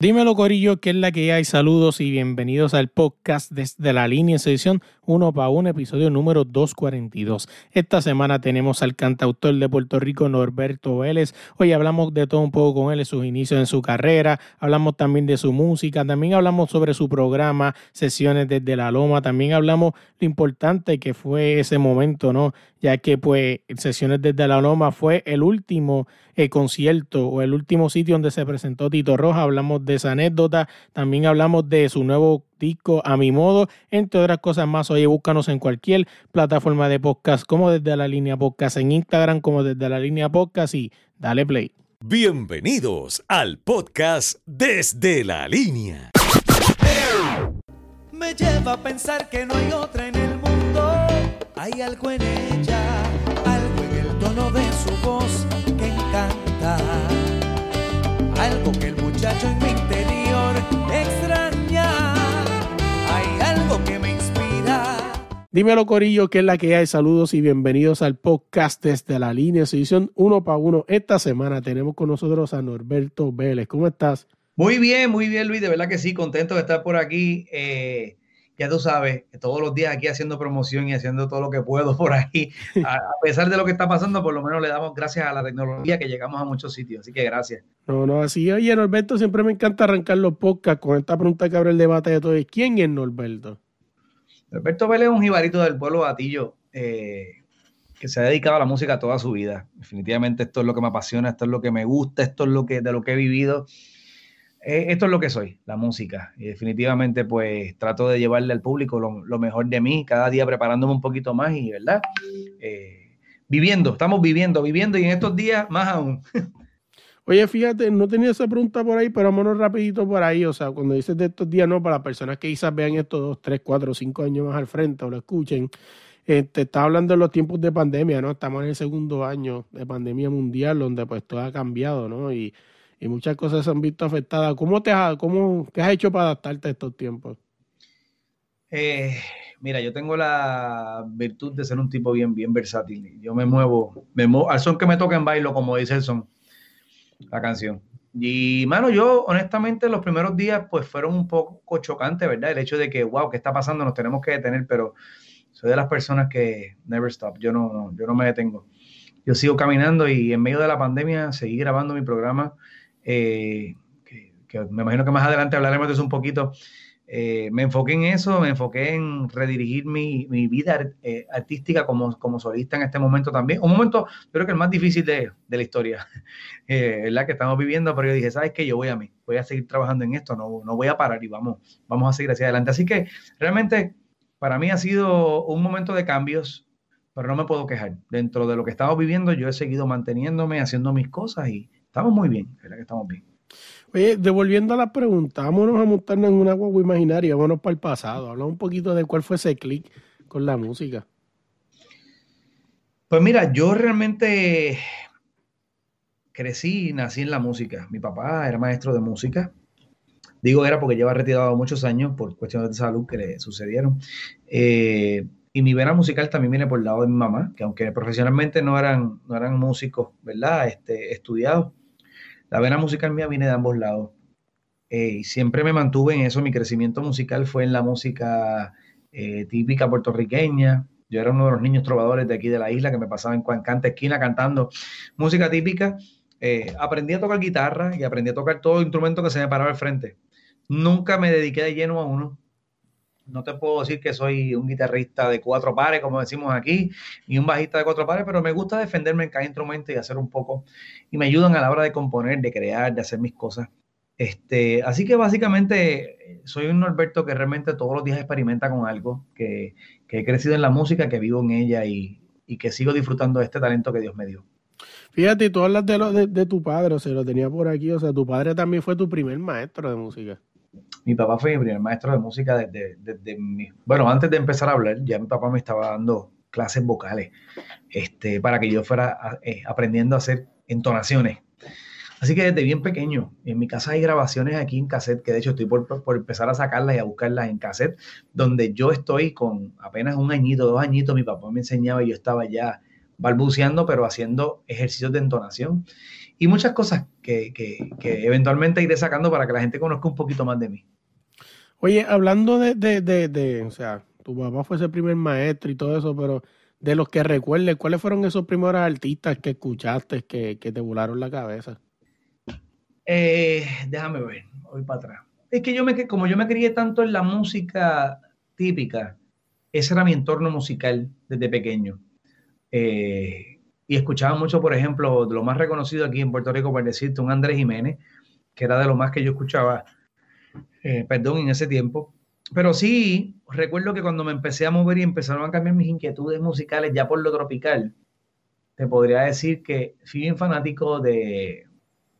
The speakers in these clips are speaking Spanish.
Dímelo, Corillo, que es la que hay. Saludos y bienvenidos al podcast desde la línea edición 1 para 1, episodio número 242. Esta semana tenemos al cantautor de Puerto Rico, Norberto Vélez. Hoy hablamos de todo un poco con él, sus inicios en su carrera. Hablamos también de su música. También hablamos sobre su programa, sesiones desde la Loma. También hablamos lo importante que fue ese momento, ¿no? Ya que, pues, sesiones desde la Loma fue el último eh, concierto o el último sitio donde se presentó Tito Roja. Hablamos de esa anécdota. También hablamos de su nuevo disco a mi modo, entre otras cosas más. Oye, búscanos en cualquier plataforma de podcast, como desde la línea podcast en Instagram, como desde la línea podcast y dale play. Bienvenidos al podcast Desde la Línea. Me lleva a pensar que no hay otra en el mundo. Hay algo en ella, algo en el tono de su voz que encanta. Algo que el muchacho en mi interior extraña. Dímelo, Corillo, que es la que hay. Saludos y bienvenidos al podcast desde la línea edición uno para uno. Esta semana tenemos con nosotros a Norberto Vélez. ¿Cómo estás? Muy bien, muy bien, Luis. De verdad que sí, contento de estar por aquí. Eh, ya tú sabes, todos los días aquí haciendo promoción y haciendo todo lo que puedo por ahí. A, a, pesar de lo que está pasando, por lo menos le damos gracias a la tecnología que llegamos a muchos sitios. Así que gracias. No, no, así. Oye, Norberto, siempre me encanta arrancar los podcasts con esta pregunta que abre el debate de todos. ¿Quién es Norberto? Norberto Vélez es un jibarito del pueblo Batillo. Eh, que se ha dedicado a la música toda su vida. Definitivamente esto es lo que me apasiona, esto es lo que me gusta, esto es lo que de lo que he vivido. Eh, esto es lo que soy, la música. Y definitivamente, pues trato de llevarle al público lo, lo mejor de mí, cada día preparándome un poquito más y, ¿verdad? Eh, viviendo, estamos viviendo, viviendo y en estos días más aún. Oye, fíjate, no tenía esa pregunta por ahí, pero vámonos rapidito por ahí. O sea, cuando dices de estos días, no, para las personas que quizás vean estos dos, tres, cuatro, cinco años más al frente o lo escuchen, eh, te está hablando de los tiempos de pandemia, ¿no? Estamos en el segundo año de pandemia mundial, donde pues todo ha cambiado, ¿no? Y y muchas cosas se han visto afectadas. ¿Cómo te has, cómo, ¿Qué has hecho para adaptarte a estos tiempos? Eh, mira, yo tengo la virtud de ser un tipo bien, bien versátil. Yo me muevo, me muevo al son que me toca en bailo, como dice el son, la canción. Y, mano, yo honestamente los primeros días pues fueron un poco chocantes, ¿verdad? El hecho de que, wow, ¿qué está pasando? Nos tenemos que detener, pero soy de las personas que never stop. Yo no, yo no me detengo. Yo sigo caminando y en medio de la pandemia seguí grabando mi programa eh, que, me imagino que más adelante hablaremos de eso un poquito. Eh, me enfoqué en eso, me enfoqué en redirigir mi, mi vida eh, artística como, como solista en este momento también. Un momento, creo que el más difícil de, de la historia, eh, la que estamos viviendo, pero yo dije, ¿sabes qué? Yo voy a mí, voy a seguir trabajando en esto, no, no voy a parar y vamos, vamos a seguir hacia adelante. Así que realmente para mí ha sido un momento de cambios, pero no me puedo quejar. Dentro de lo que estamos viviendo, yo he seguido manteniéndome, haciendo mis cosas y Estamos muy bien, ¿verdad que estamos bien? Oye, devolviendo a la pregunta, vámonos a montarnos en una guagua imaginaria, vámonos para el pasado, habla un poquito de cuál fue ese clic con la música. Pues mira, yo realmente crecí y nací en la música. Mi papá era maestro de música. Digo era porque lleva retirado muchos años por cuestiones de salud que le sucedieron. Eh, y mi vena musical también viene por el lado de mi mamá, que aunque profesionalmente no eran, no eran músicos, ¿verdad? Este, estudiados, la vena musical mía viene de ambos lados. Eh, y siempre me mantuve en eso. Mi crecimiento musical fue en la música eh, típica puertorriqueña. Yo era uno de los niños trovadores de aquí de la isla que me pasaba en Cuancanta esquina cantando música típica. Eh, aprendí a tocar guitarra y aprendí a tocar todo instrumento que se me paraba al frente. Nunca me dediqué de lleno a uno. No te puedo decir que soy un guitarrista de cuatro pares, como decimos aquí, ni un bajista de cuatro pares, pero me gusta defenderme en cada instrumento y hacer un poco. Y me ayudan a la hora de componer, de crear, de hacer mis cosas. Este, así que básicamente soy un Norberto que realmente todos los días experimenta con algo, que, que he crecido en la música, que vivo en ella y, y, que sigo disfrutando de este talento que Dios me dio. Fíjate, tú hablas de, lo, de, tu padre, o sea, lo tenía por aquí, o sea, tu padre también fue tu primer maestro de música. Mi papá fue mi primer maestro de música desde, mi, bueno, antes de empezar a hablar, ya mi papá me estaba dando clases vocales, este, para que yo fuera eh, aprendiendo a hacer entonaciones. Así que desde bien pequeño, en mi casa hay grabaciones aquí en cassette, que de hecho estoy por, por, empezar a sacarlas y a buscarlas en cassette, donde yo estoy con apenas un añito, dos añitos, mi papá me enseñaba y yo estaba ya balbuceando, pero haciendo ejercicios de entonación y muchas cosas que, que, que, eventualmente iré sacando para que la gente conozca un poquito más de mí. Oye, hablando de, de, de, de o sea, tu papá fue ese primer maestro y todo eso, pero de los que recuerdes, ¿cuáles fueron esos primeros artistas que escuchaste que, que te volaron la cabeza? Eh, déjame ver, voy para atrás. Es que yo me, como yo me crié tanto en la música típica, ese era mi entorno musical desde pequeño. Eh, y escuchaba mucho, por ejemplo, lo más reconocido aquí en Puerto Rico, por decirte, un Andrés Jiménez, que era de lo más que yo escuchaba, eh, perdón, en ese tiempo. Pero sí, recuerdo que cuando me empecé a mover y empezaron a cambiar mis inquietudes musicales ya por lo tropical, te podría decir que fui bien fanático de,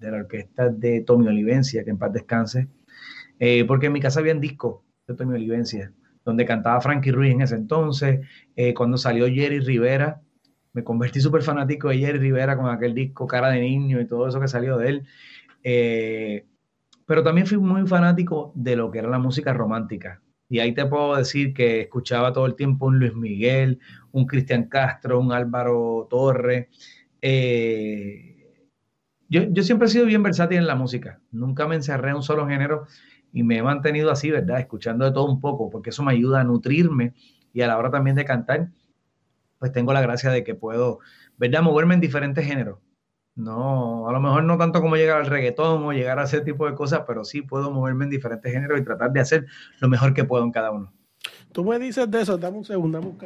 de la orquesta de Tommy Olivencia, que en paz descanse, eh, porque en mi casa había un disco de Tommy Olivencia, donde cantaba Frankie Ruiz en ese entonces, cuando salió Jerry Rivera, me convertí súper fanático de Jerry Rivera con aquel disco Cara de Niño y todo eso que salió de él. Eh, pero también fui muy fanático de lo que era la música romántica. Y ahí te puedo decir que escuchaba todo el tiempo un Luis Miguel, un Cristian Castro, un Álvaro Torres. Eh, yo, yo, siempre he sido bien versátil en la música. Nunca me encerré en un solo género y me he mantenido así, ¿verdad? Escuchando de todo un poco, porque eso me ayuda a nutrirme y a la hora también de cantar pues tengo la gracia de que puedo, ¿verdad? Moverme en diferentes géneros. No, a lo mejor no tanto como llegar al reggaetón o llegar a ese tipo de cosas, pero sí puedo moverme en diferentes géneros y tratar de hacer lo mejor que puedo en cada uno. Tú me dices de eso, dame un segundo, dame un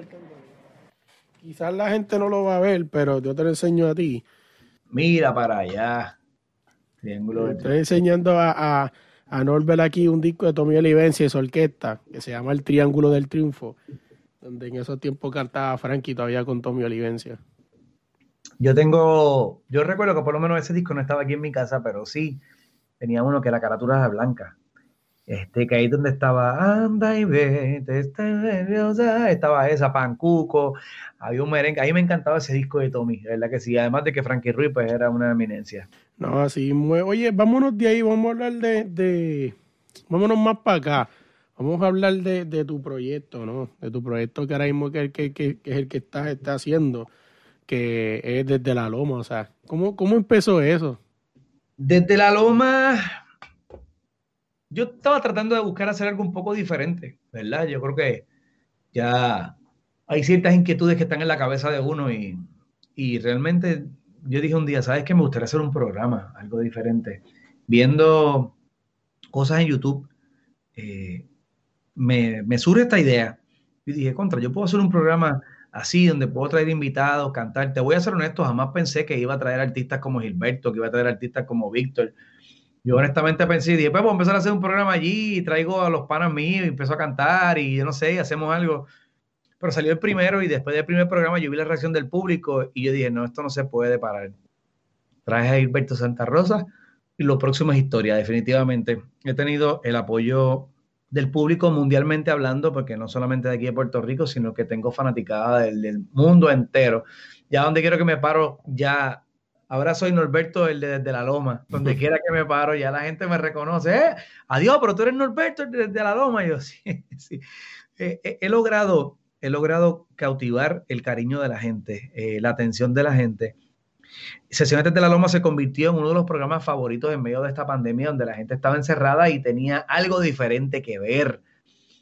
Quizás la gente no lo va a ver, pero yo te lo enseño a ti. Mira para allá. Triángulo Estoy enseñando a, a, Norbert aquí un disco de Tommy Olivencia y su orquesta, que se llama El Triángulo del Triunfo donde en esos tiempos cantaba Frankie todavía con Tommy Olivencia. Yo tengo, yo recuerdo que por lo menos ese disco no estaba aquí en mi casa, pero sí tenía uno que la carátula era blanca. Este, que ahí donde estaba Anda y vete, estaba esa, Pancuco, había un merengue, ahí me encantaba ese disco de Tommy, ¿verdad que sí? Además de que Frankie Ruiz pues era una eminencia. No, así, oye, vámonos de ahí, vamos a hablar de, de vámonos más para acá. Vamos a hablar de, tu proyecto, ¿no? De tu proyecto que ahora mismo que, que, que, es el que estás está haciendo, que es desde la loma. O sea, ¿cómo, ¿cómo empezó eso? Desde la loma, yo estaba tratando de buscar hacer algo un poco diferente, ¿verdad? Yo creo que ya hay ciertas inquietudes que están en la cabeza de uno y, y realmente yo dije un día, ¿sabes qué? Me gustaría hacer un programa, algo diferente. Viendo cosas en YouTube, eh, me, me surge esta idea. Y dije, contra, yo puedo hacer un programa así, donde puedo traer invitados, cantar. Te voy a ser honesto, jamás pensé que iba a traer artistas como Gilberto, que iba a traer artistas como Víctor. Yo honestamente pensé, dije, pues voy a empezar a hacer un programa allí, y traigo a los panas míos, y empezó a cantar, y yo no sé, hacemos algo. Pero salió el primero, y después del primer programa yo vi la reacción del público, y yo dije, no, esto no se puede parar. Traje a Gilberto Santa Rosa, y lo próximo es historia, definitivamente. He tenido el apoyo del público mundialmente hablando, porque no solamente de aquí de Puerto Rico, sino que tengo fanaticada del, mundo entero. Ya donde quiero que me paro, ya ahora soy Norberto el de, la Loma. Donde quiera que me paro, ya la gente me reconoce. ¡Eh! Adiós, pero tú eres Norberto el de, la Loma. Y yo, sí, sí. Eh, eh, he logrado, he logrado cautivar el cariño de la gente, la atención de la gente. Sesiones de la Loma se convirtió en uno de los programas favoritos en medio de esta pandemia, donde la gente estaba encerrada y tenía algo diferente que ver.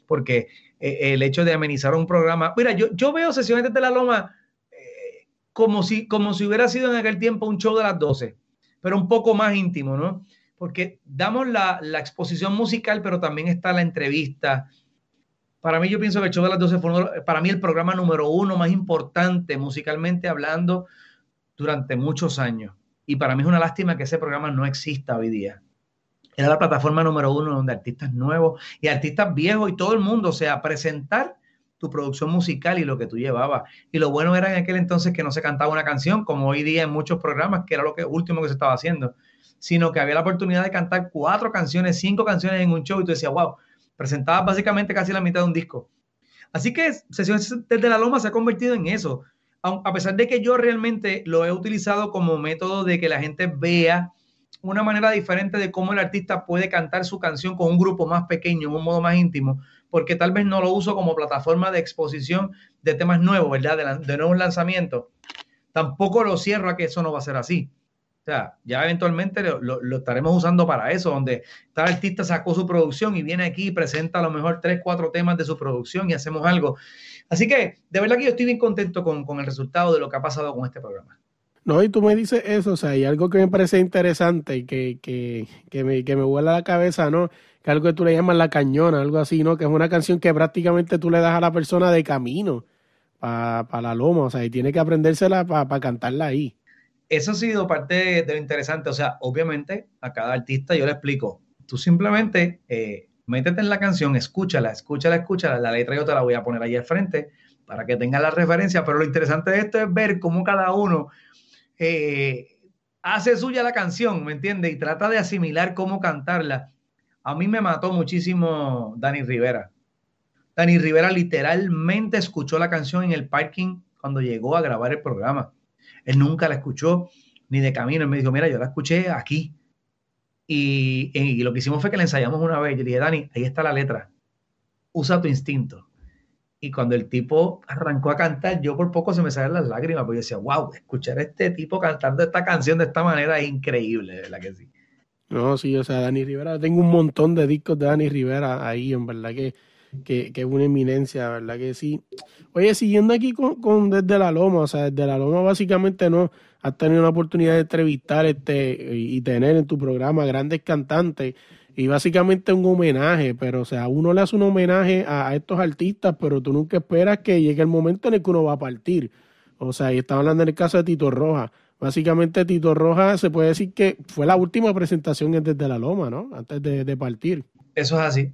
Porque eh, el hecho de amenizar un programa. Mira, yo, yo veo Sesiones de la Loma eh, como, si, como si hubiera sido en aquel tiempo un show de las 12, pero un poco más íntimo, ¿no? Porque damos la, la exposición musical, pero también está la entrevista. Para mí, yo pienso que el show de las 12 fue para mí el programa número uno más importante musicalmente hablando durante muchos años. Y para mí es una lástima que ese programa no exista hoy día. Era la plataforma número uno donde artistas nuevos y artistas viejos y todo el mundo, o sea, presentar tu producción musical y lo que tú llevabas. Y lo bueno era en aquel entonces que no se cantaba una canción, como hoy día en muchos programas, que era lo que último que se estaba haciendo, sino que había la oportunidad de cantar cuatro canciones, cinco canciones en un show y tú decías, wow, presentabas básicamente casi la mitad de un disco. Así que Sesiones desde la Loma se ha convertido en eso. A pesar de que yo realmente lo he utilizado como método de que la gente vea una manera diferente de cómo el artista puede cantar su canción con un grupo más pequeño, en un modo más íntimo, porque tal vez no lo uso como plataforma de exposición de temas nuevos, ¿verdad? De, nuevos lanzamientos. Tampoco lo cierro a que eso no va a ser así. O sea, ya eventualmente lo, estaremos usando para eso, donde tal artista sacó su producción y viene aquí y presenta a lo mejor tres, cuatro temas de su producción y hacemos algo. Así que de verdad que yo estoy bien contento con, con el resultado de lo que ha pasado con este programa. No, y tú me dices eso, o sea, hay algo que me parece interesante y que, que, que, me, que me vuela la cabeza, ¿no? que algo que tú le llamas la cañona, algo así, ¿no? Que es una canción que prácticamente tú le das a la persona de camino para la loma, o sea, y tiene que aprendérsela para cantarla ahí. Eso ha sido parte de, lo interesante, o sea, obviamente a cada artista yo le explico, tú simplemente eh, métete en la canción, escúchala, escúchala, escúchala, la letra yo te la voy a poner ahí al frente para que tengas la referencia, pero lo interesante de esto es ver cómo cada uno eh, hace suya la canción, ¿me entiendes? Y trata de asimilar cómo cantarla a mí me mató muchísimo Dani Rivera. Dani Rivera literalmente escuchó la canción en el parking cuando llegó a grabar el programa. Él nunca la escuchó ni de camino. Él me dijo, mira, yo la escuché aquí. Y, lo que hicimos fue que la ensayamos una vez. Yo le dije, Dani, ahí está la letra. Usa tu instinto. Y cuando el tipo arrancó a cantar, yo por poco se me salían las lágrimas, porque yo decía, wow, escuchar a este tipo cantando esta canción de esta manera es increíble, ¿verdad que sí? No, sí, o sea, Dani Rivera, tengo un montón de discos de Dani Rivera ahí, en verdad que, que, que es una eminencia, verdad que sí. Oye, siguiendo aquí con, Desde la Loma, o sea, Desde la Loma básicamente no has tenido una oportunidad de entrevistar este y tener en tu programa grandes cantantes y básicamente un homenaje, pero o sea, uno le hace un homenaje a, estos artistas, pero tú nunca esperas que llegue el momento en el que uno va a partir. O sea, y estaba hablando en el caso de Tito Roja. Básicamente Tito Roja se puede decir que fue la última presentación desde la Loma, ¿no? Antes de, partir. Eso es así.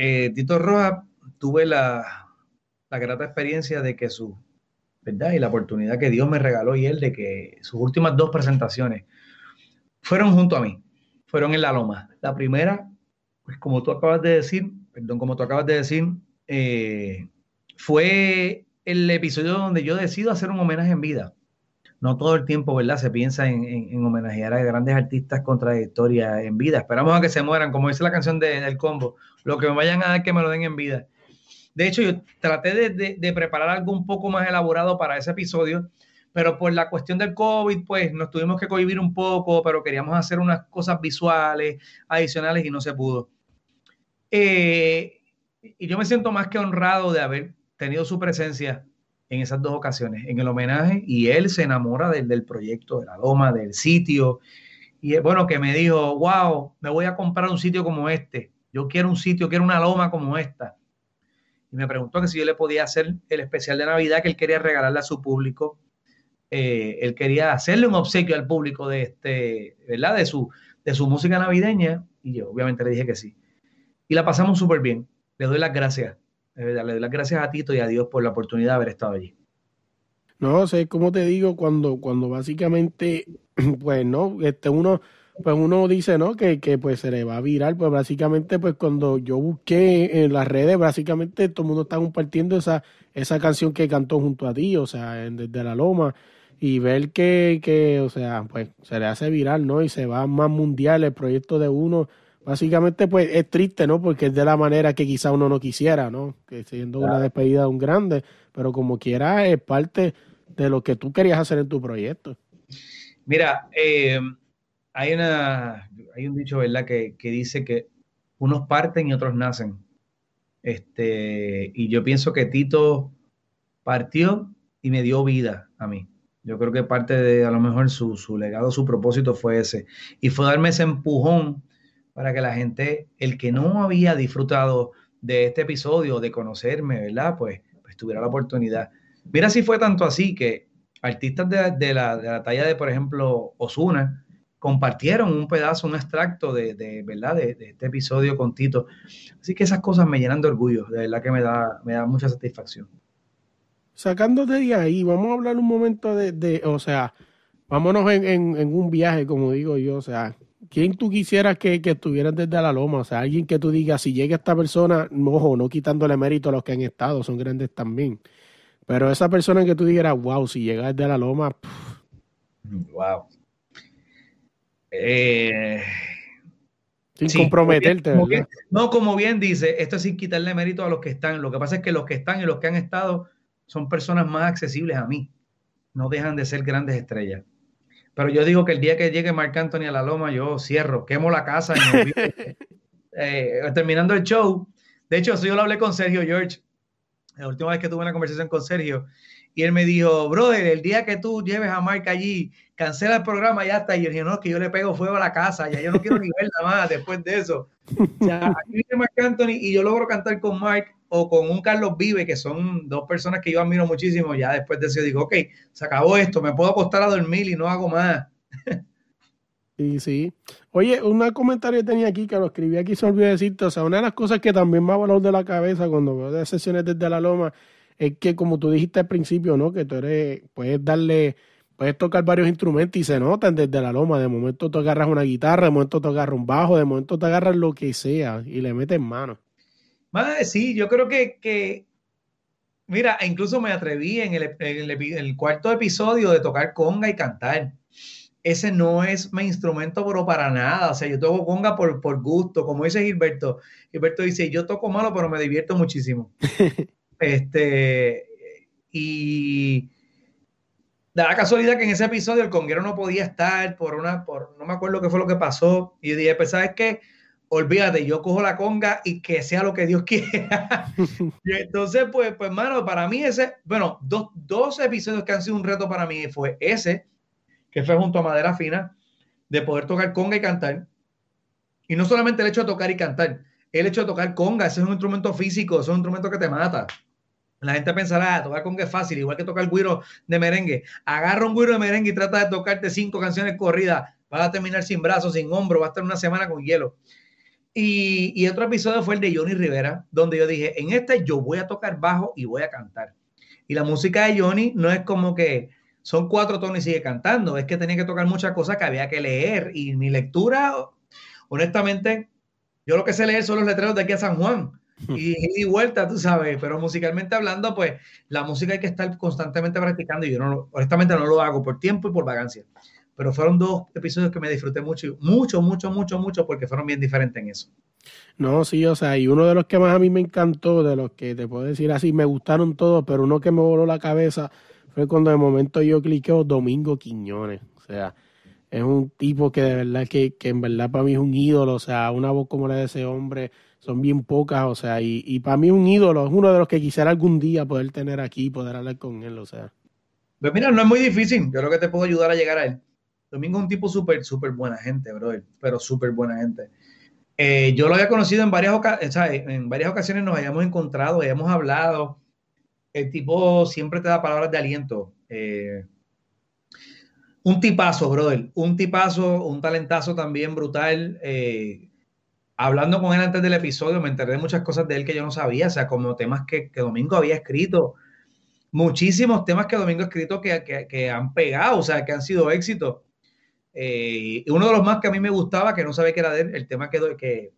Eh, Tito Roja tuve la, la grata experiencia de que su, ¿verdad? Y la oportunidad que Dios me regaló y él de que sus últimas dos presentaciones fueron junto a mí, fueron en la Loma. La primera, pues como tú acabas de decir, perdón, como tú acabas de decir, eh, fue el episodio donde yo decido hacer un homenaje en vida no todo el tiempo, ¿verdad? Se piensa en, homenajear a grandes artistas con trayectoria en vida. Esperamos a que se mueran, como dice la canción de, del combo. Lo que me vayan a dar, que me lo den en vida. De hecho, yo traté de, preparar algo un poco más elaborado para ese episodio, pero por la cuestión del COVID, pues nos tuvimos que cohibir un poco, pero queríamos hacer unas cosas visuales adicionales y no se pudo. Eh, y yo me siento más que honrado de haber tenido su presencia en esas dos ocasiones, en el homenaje, y él se enamora del, del proyecto, de la loma, del sitio. Y es bueno que me dijo, wow, me voy a comprar un sitio como este. Yo quiero un sitio, quiero una loma como esta. Y me preguntó que si yo le podía hacer el especial de Navidad que él quería regalarle a su público. Eh, él quería hacerle un obsequio al público de este, ¿verdad? De su, de su música navideña. Y yo obviamente le dije que sí. Y la pasamos súper bien. Le doy las gracias le doy las gracias a Tito y a Dios por la oportunidad de haber estado allí. No, sé, como te digo, cuando, cuando básicamente, pues no, este uno, pues uno dice, ¿no? Que, que pues se le va a virar, pues básicamente, pues cuando yo busqué en las redes, básicamente todo el mundo está compartiendo esa, esa canción que cantó junto a ti, o sea, desde la loma, y ver que, que, o sea, pues se le hace viral, ¿no? Y se va más mundial el proyecto de uno, Básicamente, pues es triste, ¿no? Porque es de la manera que quizá uno no quisiera, ¿no? Que siendo una despedida de un grande, pero como quiera es parte de lo que tú querías hacer en tu proyecto. Mira, eh, hay, una, hay un dicho, ¿verdad? Que, que, dice que unos parten y otros nacen. Este, y yo pienso que Tito partió y me dio vida a mí. Yo creo que parte de a lo mejor su, su legado, su propósito fue ese. Y fue darme ese empujón para que la gente, el que no había disfrutado de este episodio, de conocerme, ¿verdad? Pues, pues tuviera la oportunidad. Mira si fue tanto así que artistas de, la, talla de, por ejemplo, Osuna, compartieron un pedazo, un extracto de, de ¿verdad? De, este episodio con Tito. Así que esas cosas me llenan de orgullo, de verdad que me da, me da mucha satisfacción. Sacándote de ahí, vamos a hablar un momento de, de o sea, vámonos en, en, un viaje, como digo yo, o sea, ¿quién tú quisieras que, que estuvieras desde la loma? O sea, alguien que tú digas, si llega esta persona, ojo, no quitándole mérito a los que han estado, son grandes también. Pero esa persona que tú dijeras, wow, si llega desde la loma, wow. Eh, sin comprometerte, no, como bien dice, esto es sin quitarle mérito a los que están. Lo que pasa es que los que están y los que han estado son personas más accesibles a mí. No dejan de ser grandes estrellas. Pero yo digo que el día que llegue Marc Anthony a la loma, yo cierro, quemo la casa. Eh, terminando el show. De hecho, yo lo hablé con Sergio George. La última vez que tuve una conversación con Sergio. Y él me dijo, brother, el día que tú lleves a Marc allí, cancela el programa, ya está. Y yo dije, no, que yo le pego fuego a la casa, ya yo no quiero ni ver nada más después de eso. O sea, aquí viene Marc Anthony y yo logro cantar con Marc o con un Carlos Vive, que son dos personas que yo admiro muchísimo. Ya después de eso digo, ok, se acabó esto, me puedo acostar a dormir y no hago más. Sí, sí. Oye, un comentario que tenía aquí que lo escribí aquí, se olvidó decirte. O sea, una de las cosas que también me ha volado de la cabeza cuando veo de sesiones desde la loma es que, como tú dijiste al principio, ¿no? Que tú eres, puedes darle, puedes tocar varios instrumentos y se notan desde la loma. De momento tú agarras una guitarra, de momento tú agarras un bajo, de momento tú agarras lo que sea y le metes mano. sí, yo creo que, que, mira, incluso me atreví en el, en el cuarto episodio de tocar conga y cantar ese no es mi instrumento, pero para nada. O sea, yo toco conga por, por gusto, como dice Gilberto. Gilberto dice, yo toco malo, pero me divierto muchísimo. este, y da la casualidad que en ese episodio el conguero no podía estar por una, por, no me acuerdo qué fue lo que pasó. Y dije, pues, ¿sabes qué? Olvídate, yo cojo la conga y que sea lo que Dios quiera. y entonces, pues, pues, mano, para mí ese, bueno, dos, dos episodios que han sido un reto para mí fue ese que fue junto a Madera Fina, de poder tocar conga y cantar. Y no solamente el hecho de tocar y cantar, el hecho de tocar conga, ese es un instrumento físico, es un instrumento que te mata. La gente pensará, ah, tocar conga es fácil, igual que tocar el guiro de merengue. Agarra un guiro de merengue y trata de tocarte cinco canciones corridas. Vas a terminar sin brazos, sin hombro, va a estar una semana con hielo. Y, y, otro episodio fue el de Johnny Rivera, donde yo dije, en este yo voy a tocar bajo y voy a cantar. Y la música de Johnny no es como que son cuatro tonos y sigue cantando. Es que tenía que tocar muchas cosas que había que leer. Y mi lectura, honestamente, yo lo que sé leer son los letreros de aquí a San Juan. Y, vuelta, tú sabes. Pero musicalmente hablando, pues la música hay que estar constantemente practicando. Y yo no, honestamente no lo hago por tiempo y por vagancia. Pero fueron dos episodios que me disfruté mucho, mucho, mucho, mucho, mucho, porque fueron bien diferentes en eso. No, sí, o sea, y uno de los que más a mí me encantó, de los que te puedo decir así, me gustaron todos, pero uno que me voló la cabeza fue cuando de momento yo cliqueo Domingo Quiñones. O sea, es un tipo que de verdad que, que en verdad para mí es un ídolo. O sea, una voz como la de ese hombre son bien pocas. O sea, y, y para mí un ídolo. Es uno de los que quisiera algún día poder tener aquí, poder hablar con él. O sea. Pues mira, no es muy difícil. Yo creo que te puedo ayudar a llegar a él. Domingo es un tipo súper, súper buena gente, bro. Pero súper buena gente. Eh, yo lo había conocido en varias, ocasiones, en varias ocasiones, nos habíamos encontrado, habíamos hablado el tipo siempre te da palabras de aliento. Eh, un tipazo, brother, un tipazo, un talentazo también brutal. Eh, hablando con él antes del episodio, me enteré de muchas cosas de él que yo no sabía, o sea, como temas que, Domingo había escrito, muchísimos temas que Domingo ha escrito que, han pegado, o sea, que han sido éxitos. Eh, y uno de los más que a mí me gustaba, que no sabía que era de él, el tema que, que,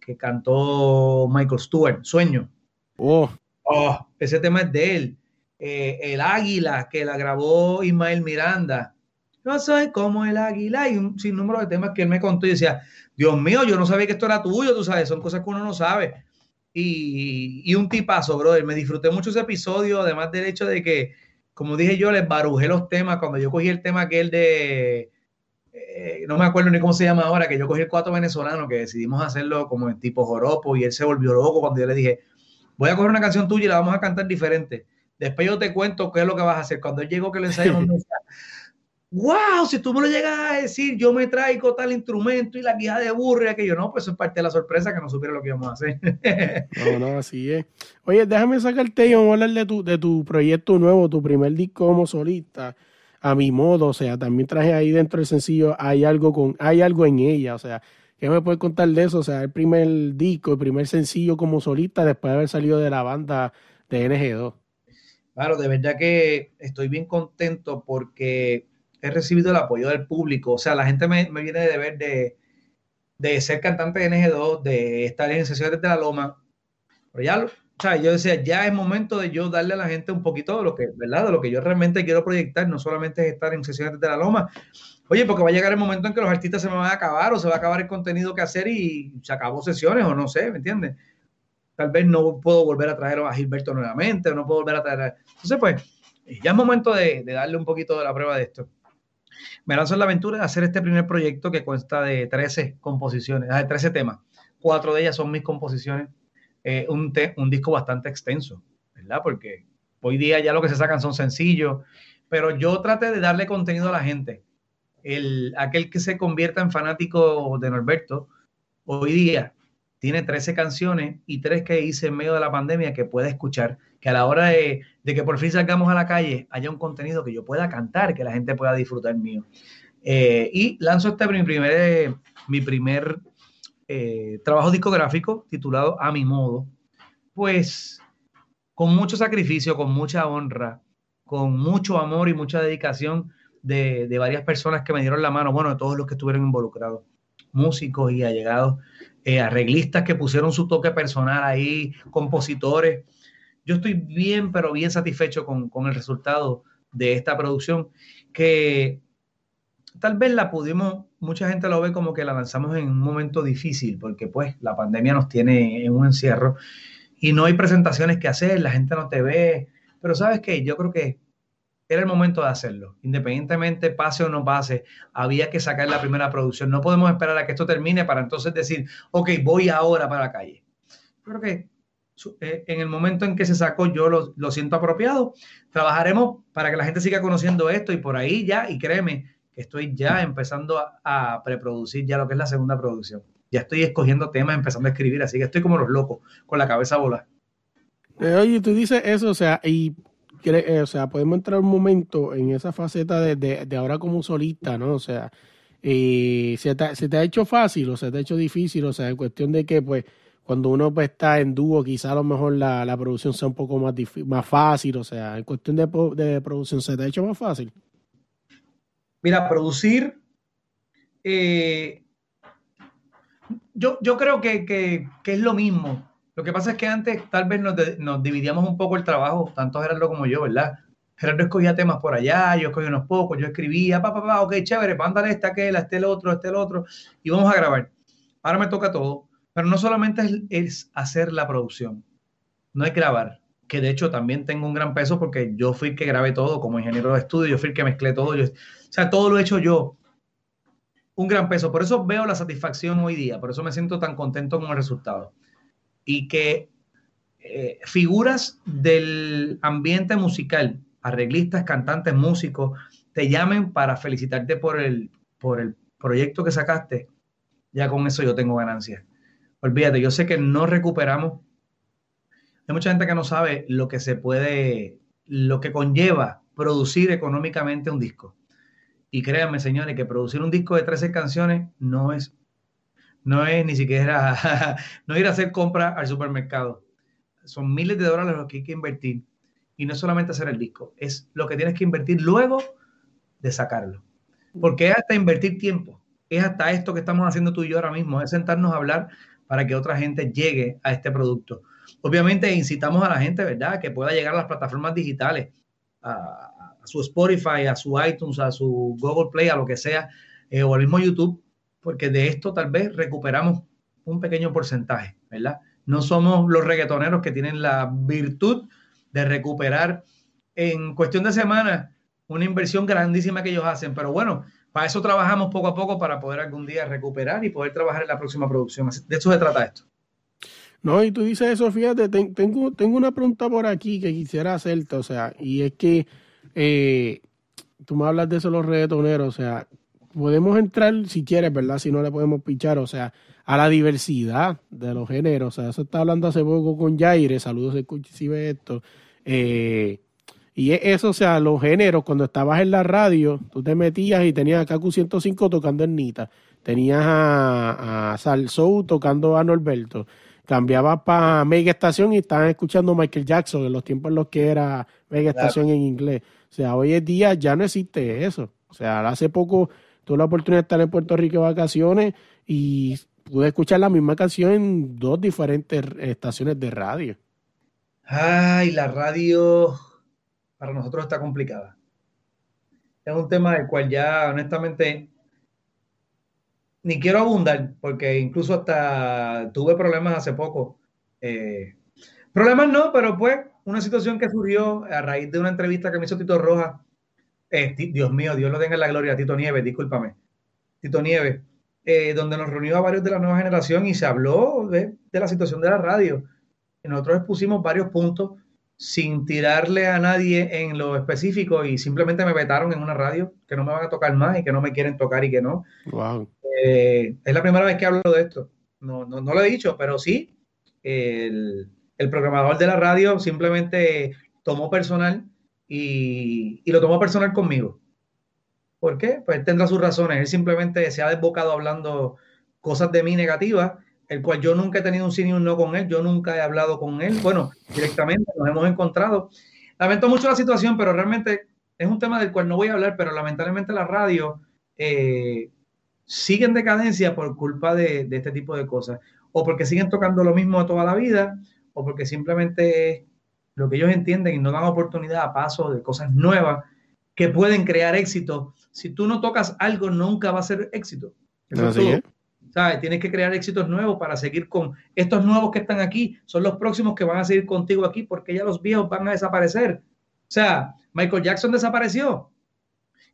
que cantó Michael Stewart, Sueño. Oh. Oh, ese tema es de él. Eh, el Águila, que la grabó Ismael Miranda. Yo soy como el águila y un sinnúmero de temas que él me contó y decía, Dios mío, yo no sabía que esto era tuyo, tú sabes, son cosas que uno no sabe. Y, y un tipazo, brother. Me disfruté mucho ese episodio, además del hecho de que, como dije yo, les barujé los temas. Cuando yo cogí el tema aquel de, eh, no me acuerdo ni cómo se llama ahora, que yo cogí el cuatro venezolano, que decidimos hacerlo como en tipo joropo y él se volvió loco cuando yo le dije, voy a coger una canción tuya y la vamos a cantar diferente. Después yo te cuento qué es lo que vas a hacer. Cuando él llegó que lo ensayamos, wow, si tú me lo llegas a decir, yo me traigo tal instrumento y la guía de burro y aquello. No, pues eso es parte de la sorpresa que no supiera lo que íbamos a hacer. no, no, así es. Oye, déjame sacarte y vamos a hablar de tu, de tu proyecto nuevo, tu primer disco como solista. a mi modo, o sea, también traje ahí dentro del sencillo, hay algo con, hay algo en ella, o sea, ¿qué me puede contar de eso? O sea, el primer disco, el primer sencillo como solista después de haber salido de la banda de NG2. Claro, de verdad que estoy bien contento porque he recibido el apoyo del público, o sea, la gente me, viene de ver de, de ser cantante de NG2, de estar en sesiones de la Loma, pero ya o sea, yo decía, ya es momento de yo darle a la gente un poquito de lo que, ¿verdad? De lo que yo realmente quiero proyectar, no solamente es estar en sesiones de la loma. Oye, porque va a llegar el momento en que los artistas se me van a acabar o se va a acabar el contenido que hacer y se acabó sesiones o no sé, ¿me entiendes? Tal vez no puedo volver a traer a Gilberto nuevamente o no puedo volver a traer a... Entonces, pues, ya es momento de, darle un poquito de la prueba de esto. Me lanzo en la aventura de hacer este primer proyecto que consta de 13 composiciones, de 13 temas. Cuatro de ellas son mis composiciones eh, un, un disco bastante extenso, ¿verdad? Porque hoy día ya lo que se sacan son sencillos, pero yo traté de darle contenido a la gente. El, aquel que se convierta en fanático de Norberto, hoy día tiene 13 canciones y tres que hice en medio de la pandemia que puede escuchar, que a la hora de, que por fin salgamos a la calle haya un contenido que yo pueda cantar, que la gente pueda disfrutar mío. Eh, y lanzo este mi primer, mi primer eh, trabajo discográfico titulado A mi modo, pues con mucho sacrificio, con mucha honra, con mucho amor y mucha dedicación de, varias personas que me dieron la mano, bueno, de todos los que estuvieron involucrados, músicos y allegados, eh, arreglistas que pusieron su toque personal ahí, compositores. Yo estoy bien, pero bien satisfecho con, con el resultado de esta producción, que tal vez la pudimos mucha gente lo ve como que la lanzamos en un momento difícil, porque pues la pandemia nos tiene en un encierro y no hay presentaciones que hacer, la gente no te ve, pero sabes que yo creo que era el momento de hacerlo, independientemente pase o no pase, había que sacar la primera producción, no podemos esperar a que esto termine para entonces decir, ok, voy ahora para la calle. Creo que en el momento en que se sacó yo lo, lo siento apropiado, trabajaremos para que la gente siga conociendo esto y por ahí ya, y créeme, estoy ya empezando a, preproducir ya lo que es la segunda producción. Ya estoy escogiendo temas, empezando a escribir, así que estoy como los locos, con la cabeza volada. Eh, oye, tú dices eso, o sea, y eh, o sea, podemos entrar un momento en esa faceta de, ahora como solista, ¿no? O sea, eh, ¿se, te, ha hecho fácil o se te ha hecho difícil? O sea, en cuestión de que, pues, cuando uno pues, está en dúo, quizá a lo mejor la, producción sea un poco más, más fácil, o sea, en cuestión de, de producción, ¿se te ha hecho más fácil? Mira, producir, eh, yo, yo creo que, es lo mismo. Lo que pasa es que antes tal vez nos, dividíamos un poco el trabajo, tanto Gerardo como yo, ¿verdad? Gerardo escogía temas por allá, yo escogía unos pocos, yo escribía, pa, pa, pa, ok, chévere, mándale este, aquel, este, el otro, este, el otro, y vamos a grabar. Ahora me toca todo, pero no solamente es, hacer la producción, no es grabar, que de hecho también tengo un gran peso porque yo fui el que grabé todo como ingeniero de estudio, yo fui el que mezclé todo, yo, o sea, todo lo he hecho yo. Un gran peso. Por eso veo la satisfacción hoy día, por eso me siento tan contento con el resultado. Y que eh, figuras del ambiente musical, arreglistas, cantantes, músicos, te llamen para felicitarte por el, por el proyecto que sacaste, ya con eso yo tengo ganancias. Olvídate, yo sé que no recuperamos. Hay mucha gente que no sabe lo que se puede, lo que conlleva producir económicamente un disco. Y créanme, señores, que producir un disco de 13 canciones no es, no es ni siquiera no ir a hacer compra al supermercado. Son miles de dólares los que hay que invertir. Y no solamente hacer el disco, es lo que tienes que invertir luego de sacarlo. Porque es hasta invertir tiempo. Es hasta esto que estamos haciendo tú y yo ahora mismo, es sentarnos a hablar para que otra gente llegue a este producto. Obviamente incitamos a la gente, ¿verdad?, que pueda llegar a las plataformas digitales, a, su Spotify, a su iTunes, a su Google Play, a lo que sea, eh, o al mismo YouTube, porque de esto tal vez recuperamos un pequeño porcentaje, ¿verdad? No somos los reggaetoneros que tienen la virtud de recuperar en cuestión de semanas una inversión grandísima que ellos hacen, pero bueno, para eso trabajamos poco a poco para poder algún día recuperar y poder trabajar en la próxima producción. De eso se trata esto. No, y tú dices eso, fíjate, tengo, tengo una pregunta por aquí que quisiera hacerte, o sea, y es que eh, tú me hablas de eso los reggaetoneros, o sea, podemos entrar si quieres, ¿verdad? Si no le podemos pichar, o sea, a la diversidad de los géneros. O sea, eso está hablando hace poco con Jaire, saludos si ve esto. Eh, Y eso, o sea, los géneros, cuando estabas en la radio, tú te metías y tenías a Kaku 105 tocando en Nita, tenías a, a Salsou tocando a Norberto, cambiabas para Mega Estación y estaban escuchando Michael Jackson en los tiempos en los que era Mega Estación en inglés. O sea, hoy en día ya no existe eso. O sea, hace poco tuve la oportunidad de estar en Puerto Rico de vacaciones y pude escuchar la misma canción en dos diferentes estaciones de radio. Ay, la radio para nosotros está complicada. Es un tema del cual ya honestamente ni quiero abundar, porque incluso hasta tuve problemas hace poco. Eh, problemas no, pero pues una situación que surgió a raíz de una entrevista que me hizo Tito Roja. Eh, Dios mío, Dios lo tenga en la gloria, Tito Nieves, discúlpame. Tito Nieves, eh, donde nos reunió a varios de la nueva generación y se habló de, la situación de la radio. Y nosotros expusimos varios puntos sin tirarle a nadie en lo específico y simplemente me vetaron en una radio que no me van a tocar más y que no me quieren tocar y que no. Eh, es la primera vez que hablo de esto. No, no, no lo he dicho, pero sí, el, el, programador de la radio simplemente tomó personal y, y lo tomó personal conmigo. ¿Por qué? Pues tendrá sus razones. Él simplemente se ha desbocado hablando cosas de mí negativas, el cual yo nunca he tenido un sí ni un no con él, yo nunca he hablado con él. Bueno, directamente nos hemos encontrado. Lamento mucho la situación, pero realmente es un tema del cual no voy a hablar, pero lamentablemente la radio eh, sigue en decadencia por culpa de, de, este tipo de cosas. O porque siguen tocando lo mismo toda la vida, o porque simplemente lo que ellos entienden y no dan oportunidad a paso de cosas nuevas que pueden crear éxito. Si tú no tocas algo, nunca va a ser éxito. ¿Sabes? Tienes que crear éxitos nuevos para seguir con estos nuevos que están aquí. Son los próximos que van a seguir contigo aquí porque ya los viejos van a desaparecer. O sea, Michael Jackson desapareció.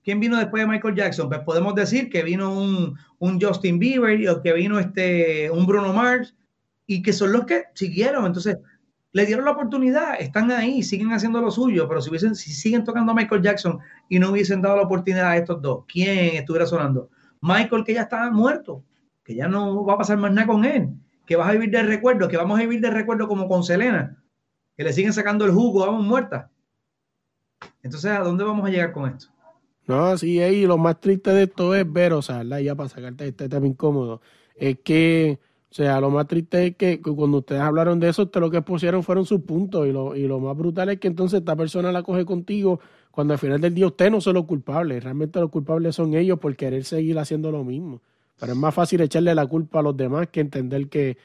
¿Quién vino después de Michael Jackson? Pues podemos decir que vino un, un Justin Bieber o que vino este, un Bruno Mars y que son los que siguieron. Entonces, le dieron la oportunidad, están ahí, siguen haciendo lo suyo, pero si, hubiesen, si siguen tocando a Michael Jackson y no hubiesen dado la oportunidad a estos dos, ¿quién estuviera sonando? Michael que ya estaba muerto, que ya no va a pasar más nada con él, que vas a vivir de recuerdo, que vamos a vivir de recuerdo como con Selena, que le siguen sacando el jugo, vamos muerta. Entonces, ¿a dónde vamos a llegar con esto? No, sí, ahí lo más triste de esto es ver, o sea, ya para sacarte este tema incómodo, es que o sea, lo más triste es que cuando ustedes hablaron de eso, ustedes lo que pusieron fueron sus puntos y lo, y lo más brutal es que entonces esta persona la coge contigo cuando al final del día usted no son los culpables, realmente los culpables son ellos por querer seguir haciendo lo mismo. Pero es más fácil echarle la culpa a los demás que entender que,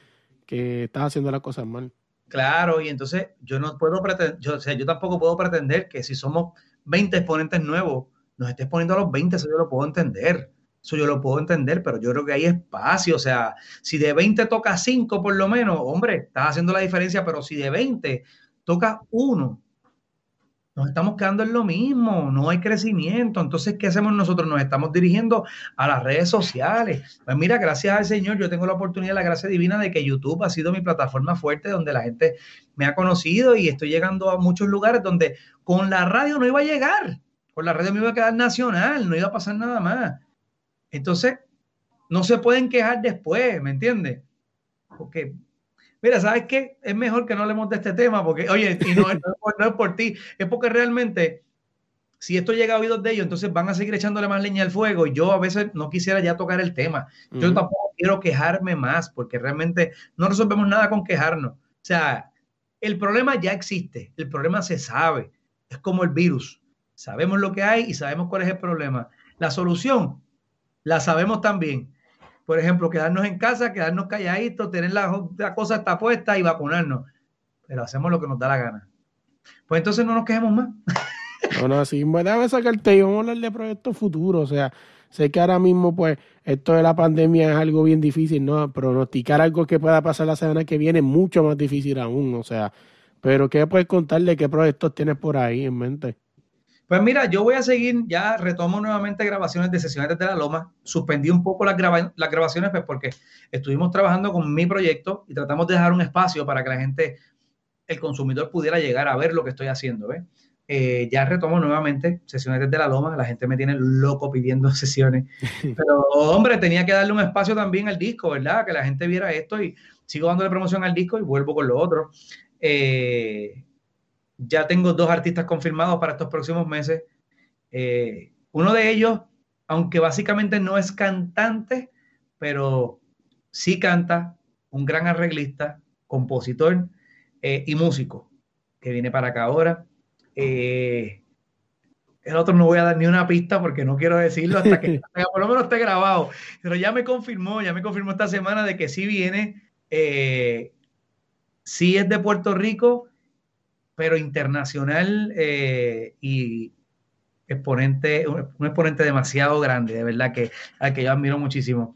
que estás haciendo las cosas mal. Claro, y entonces yo no puedo pretender, yo, o sea, yo tampoco puedo pretender que si somos 20 exponentes nuevos, nos estés poniendo a los 20, eso yo lo puedo entender. Eso yo lo puedo entender, pero yo creo que hay espacio. O sea, si de 20 toca 5 por lo menos, hombre, estás haciendo la diferencia, pero si de 20 toca 1, nos estamos quedando en lo mismo, no hay crecimiento. Entonces, ¿qué hacemos nosotros? Nos estamos dirigiendo a las redes sociales. Pues mira, gracias al Señor, yo tengo la oportunidad, la gracia divina de que YouTube ha sido mi plataforma fuerte donde la gente me ha conocido y estoy llegando a muchos lugares donde con la radio no iba a llegar. Con la radio me iba a quedar nacional, no iba a pasar nada más. Entonces, no se pueden quejar después, ¿me entiendes? Porque, mira, ¿sabes qué? Es mejor que no hablemos de este tema, porque, oye, y no, es por ti, es porque realmente, si esto llega a oídos de ellos, entonces van a seguir echándole más leña al fuego y yo a veces no quisiera ya tocar el tema. Yo tampoco quiero quejarme más, porque realmente no resolvemos nada con quejarnos. O sea, el problema ya existe, el problema se sabe, es como el virus. Sabemos lo que hay y sabemos cuál es el problema. La solución la sabemos también. Por ejemplo, quedarnos en casa, quedarnos calladitos, tener la, cosa hasta puesta y vacunarnos. Pero hacemos lo que nos da la gana. Pues entonces no nos quejemos más. No, no, sí, déjame sacarte y vamos a hablar de proyectos futuros. O sea, sé que ahora mismo, pues, esto de la pandemia es algo bien difícil, ¿no? Pronosticar algo que pueda pasar la semana que viene es mucho más difícil aún, o sea. Pero, ¿qué puedes contarle? ¿Qué proyectos tienes por ahí en mente? Pues mira, yo voy a seguir, ya retomo nuevamente grabaciones de sesiones desde la Loma. Suspendí un poco las, las grabaciones pues porque estuvimos trabajando con mi proyecto y tratamos de dejar un espacio para que la gente, el consumidor pudiera llegar a ver lo que estoy haciendo. ¿ves? Eh, ya retomo nuevamente sesiones desde la Loma. La gente me tiene loco pidiendo sesiones. Pero hombre, tenía que darle un espacio también al disco, ¿verdad? Que la gente viera esto y sigo dándole promoción al disco y vuelvo con lo otro. Eh, ya tengo dos artistas confirmados para estos próximos meses. Eh, uno de ellos, aunque básicamente no es cantante, pero sí canta, un gran arreglista, compositor eh, y músico, que viene para acá ahora. Eh, el otro no voy a dar ni una pista porque no quiero decirlo hasta que por lo menos esté grabado. Pero ya me confirmó, ya me confirmó esta semana de que sí viene, eh, sí es de Puerto Rico, pero internacional y exponente, un exponente demasiado grande, de verdad que al que yo admiro muchísimo.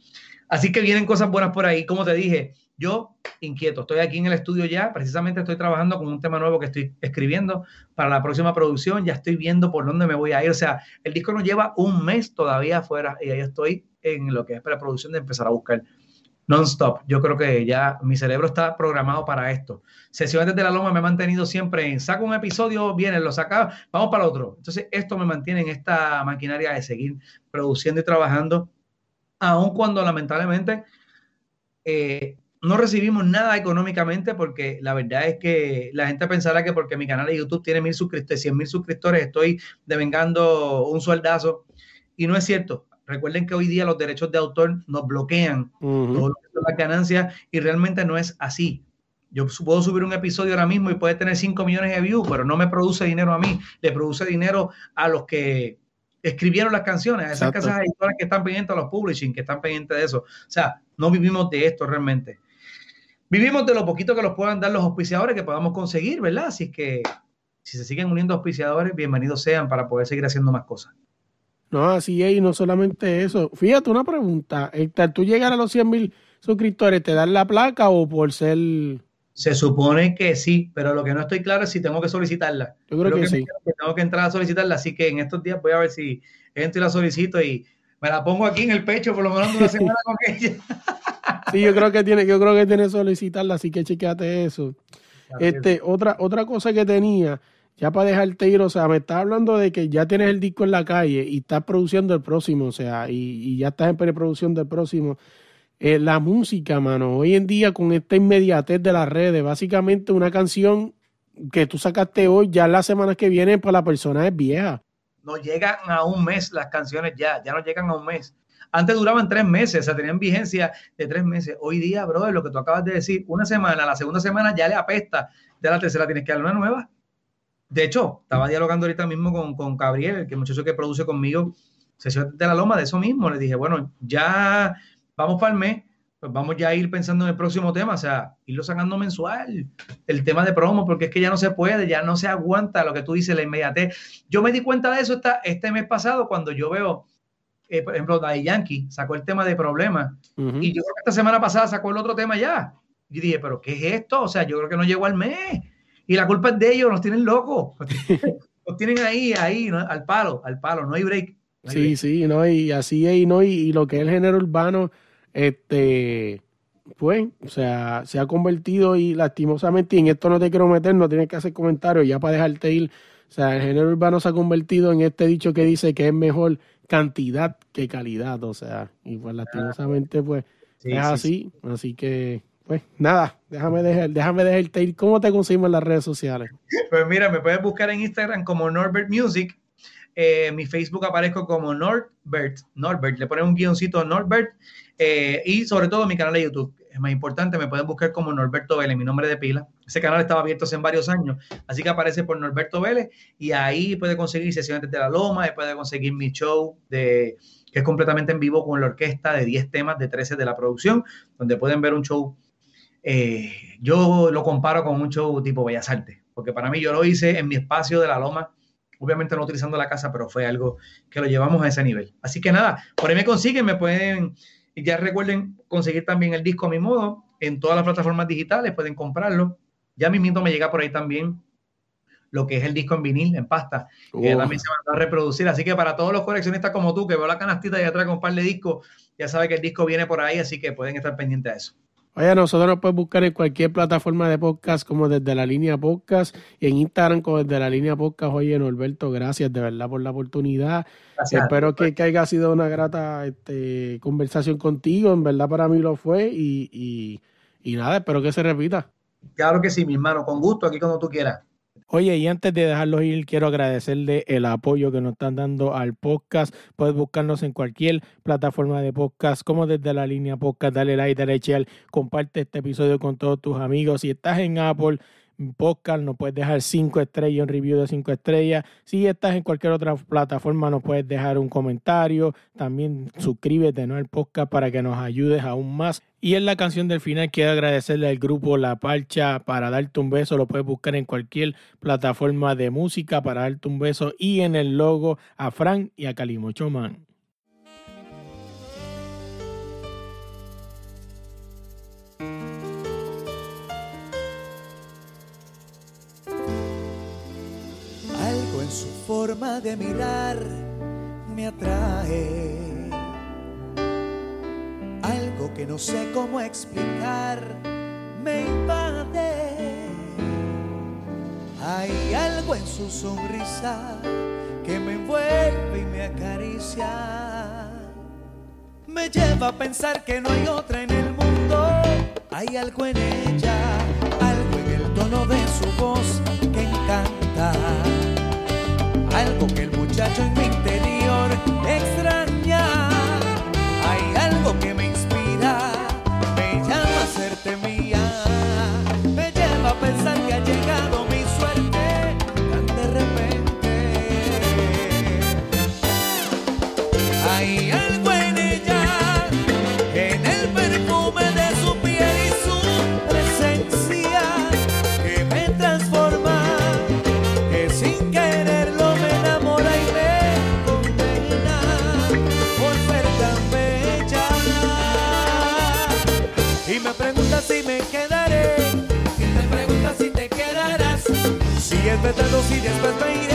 Así que vienen cosas buenas por ahí. Como te dije, yo inquieto, estoy aquí en el estudio ya, precisamente estoy trabajando con un tema nuevo que estoy escribiendo para la próxima producción, ya estoy viendo por dónde me voy a ir. O sea, el disco nos lleva un mes todavía afuera y ahí estoy en lo que es preproducción de empezar a buscar non-stop. Yo creo que ya mi cerebro está programado para esto. Sesiones desde la loma me he mantenido siempre en saco un episodio, viene, lo saca, vamos para otro. Entonces, esto me mantiene en esta maquinaria de seguir produciendo y trabajando aun cuando lamentablemente eh, no recibimos nada económicamente porque la verdad es que la gente pensará que porque mi canal de YouTube tiene mil suscriptores, cien mil suscriptores, estoy devengando un sueldazo. Y no es cierto. Recuerden que hoy día los derechos de autor nos bloquean todo lo que son las ganancias y realmente no es así. Yo puedo subir un episodio ahora mismo y puede tener 5 millones de views, pero no me produce dinero a mí, le produce dinero a los que escribieron las canciones, a esas casas editoras que están pendientes a los publishing, que están pendientes de eso. O sea, no vivimos de esto realmente. Vivimos de lo poquito que nos puedan dar los auspiciadores que podamos conseguir, ¿verdad? Así que si se siguen uniendo auspiciadores, bienvenidos sean para poder seguir haciendo más cosas. No, así es, y no solamente eso. Fíjate, una pregunta. ¿Tú llegar a los 100 mil suscriptores, te dan la placa o por ser se supone que sí, pero lo que no estoy claro es si tengo que solicitarla. Yo creo, que, sí. tengo que entrar a solicitarla, así que en estos días voy a ver si entro y la solicito y me la pongo aquí en el pecho por lo menos una semana con ella. sí, yo creo que tiene, yo creo que tiene que solicitarla, así que chequeate eso. Este, otra, otra cosa que tenía, ya para dejarte ir, o sea, me está hablando de que ya tienes el disco en la calle y estás produciendo el próximo, o sea, y, ya estás en preproducción del próximo. Eh, la música, mano, hoy en día con esta inmediatez de las redes, básicamente una canción que tú sacaste hoy, ya las semanas que vienen, para la persona es vieja. No llegan a un mes las canciones ya, ya no llegan a un mes. Antes duraban tres meses, o sea, tenían vigencia de tres meses. Hoy día, brother, lo que tú acabas de decir, una semana, la segunda semana ya le apesta, ya la tercera tienes que dar una nueva. De hecho, estaba dialogando ahorita mismo con, con Gabriel, el que muchacho que produce conmigo, Sesión de la Loma, de eso mismo. Le dije, bueno, ya vamos para el mes, pues vamos ya a ir pensando en el próximo tema, o sea, irlo sacando mensual, el tema de promo, porque es que ya no se puede, ya no se aguanta lo que tú dices, la inmediatez. Yo me di cuenta de eso esta, este mes pasado cuando yo veo, eh, por ejemplo, Daddy Yankee sacó el tema de problemas y yo creo que esta semana pasada sacó el otro tema ya. Y dije, pero ¿qué es esto? O sea, yo creo que no llegó al mes. Y la culpa es de ellos, nos tienen locos. Nos tienen ahí, ahí, al palo, al palo, no hay break. sí, sí, no, y así es, y no, y, lo que es el género urbano, este, pues, o sea, se ha convertido y lastimosamente, y en esto no te quiero meter, no tienes que hacer comentarios ya para dejarte ir. O sea, el género urbano se ha convertido en este dicho que dice que es mejor cantidad que calidad. O sea, y pues lastimosamente, pues, es así. Así que, pues, nada, déjame dejar, déjame dejarte ir. ¿Cómo te conseguimos en las redes sociales? Pues mira, me puedes buscar en Instagram como Norbert Music. Eh, mi Facebook aparezco como Norbert, Norbert, le pones un guioncito Norbert eh, y sobre todo mi canal de YouTube. Es más importante, me pueden buscar como Norberto Vélez, mi nombre de pila. Ese canal estaba abierto hace varios años, así que aparece por Norberto Vélez y ahí puede conseguir sesiones de la Loma, puede conseguir mi show de que es completamente en vivo con la orquesta de 10 temas de 13 de la producción, donde pueden ver un show. Eh, yo lo comparo con un show tipo Bellas Artes, porque para mí yo lo hice en mi espacio de la Loma, obviamente no utilizando la casa, pero fue algo que lo llevamos a ese nivel. Así que nada, por ahí me consiguen, me pueden ya recuerden conseguir también el disco a mi modo en todas las plataformas digitales, pueden comprarlo. Ya mismo me llega por ahí también lo que es el disco en vinil, en pasta, que también se va a reproducir. Así que para todos los coleccionistas como tú, que veo la canastita y atrás con un par de discos, ya sabe que el disco viene por ahí, así que pueden estar pendientes de eso. Oye, nosotros nos puedes buscar en cualquier plataforma de podcast como desde la línea podcast y en Instagram como desde la línea podcast. Oye, Norberto, gracias de verdad por la oportunidad. Espero que, haya sido una grata este, conversación contigo. En verdad para mí lo fue y, y, nada, espero que se repita. Claro que sí, mi hermano, con gusto, aquí cuando tú quieras. Oye, y antes de dejarlos ir, quiero agradecerle el apoyo que nos están dando al podcast. Puedes buscarnos en cualquier plataforma de podcast, como desde la línea podcast. Dale like, dale share, comparte este episodio con todos tus amigos. Si estás en Apple, podcast, nos puedes dejar cinco estrellas, un review de cinco estrellas. Si estás en cualquier otra plataforma, nos puedes dejar un comentario. También suscríbete ¿no? al podcast para que nos ayudes aún más. Y en la canción del final quiero agradecerle al grupo La Parcha para darte un beso. Lo puedes buscar en cualquier plataforma de música para darte un beso. Y en el logo a Frank y a Calimocho Man. su forma de mirar me atrae. Algo que no sé cómo explicar me invade. Hay algo en su sonrisa que me envuelve y me acaricia. Me lleva a pensar que no hay otra en el mundo. Hay algo en ella, algo en el tono de su voz que encanta algo que el muchacho en mi interior extraña. Serte mía, me lleva a pensar 7 dedos y después 20